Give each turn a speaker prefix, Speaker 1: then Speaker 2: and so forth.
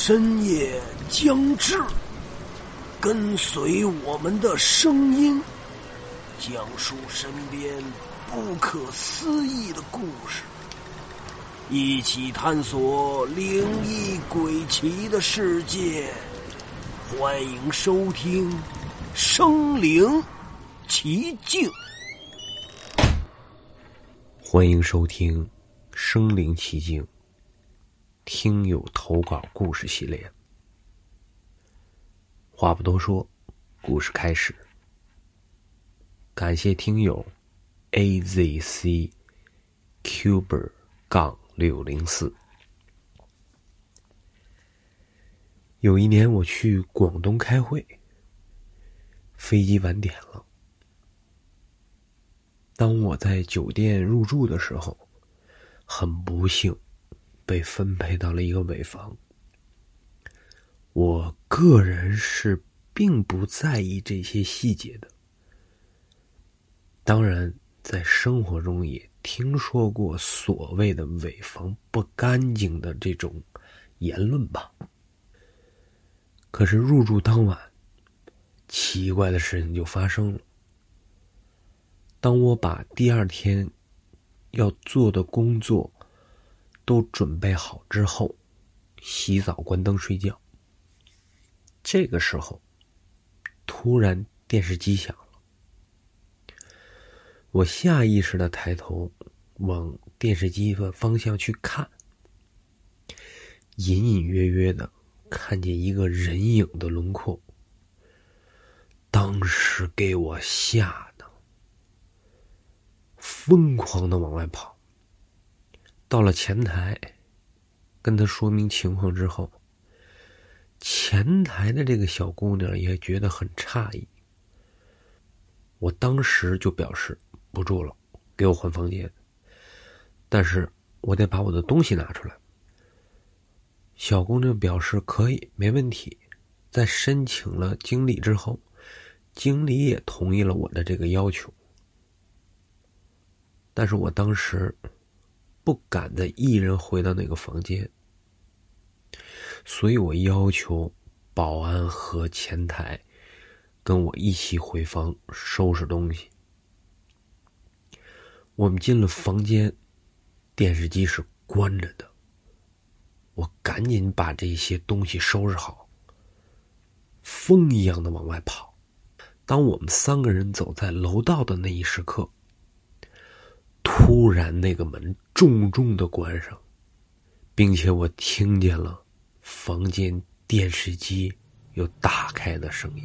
Speaker 1: 深夜将至，跟随我们的声音，讲述身边不可思议的故事，一起探索灵异鬼奇的世界。欢迎收听《生灵奇境》。
Speaker 2: 欢迎收听《生灵奇境》听友投稿故事系列。话不多说，故事开始。感谢听友 A Z C Cuber 杠六零四。有一年我去广东开会，飞机晚点了。当我在酒店入住的时候，很不幸被分配到了一个尾房。我个人是并不在意这些细节的。当然，在生活中也听说过所谓的尾房不干净的这种言论吧。可是入住当晚，奇怪的事情就发生了。当我把第二天要做的工作都准备好之后，洗澡、关灯、睡觉。这个时候，突然电视机响了，我下意识的抬头往电视机的方向去看，隐隐约约的看见一个人影的轮廓，当时给我吓的。疯狂的往外跑，到了前台，跟他说明情况之后，前台的这个小姑娘也觉得很诧异。我当时就表示不住了，给我换房间，但是我得把我的东西拿出来。小姑娘表示可以，没问题。在申请了经理之后，经理也同意了我的这个要求。但是我当时不敢再一人回到那个房间，所以我要求保安和前台跟我一起回房收拾东西。我们进了房间，电视机是关着的。我赶紧把这些东西收拾好，风一样的往外跑。当我们三个人走在楼道的那一时刻。突然，那个门重重的关上，并且我听见了房间电视机又打开的声音。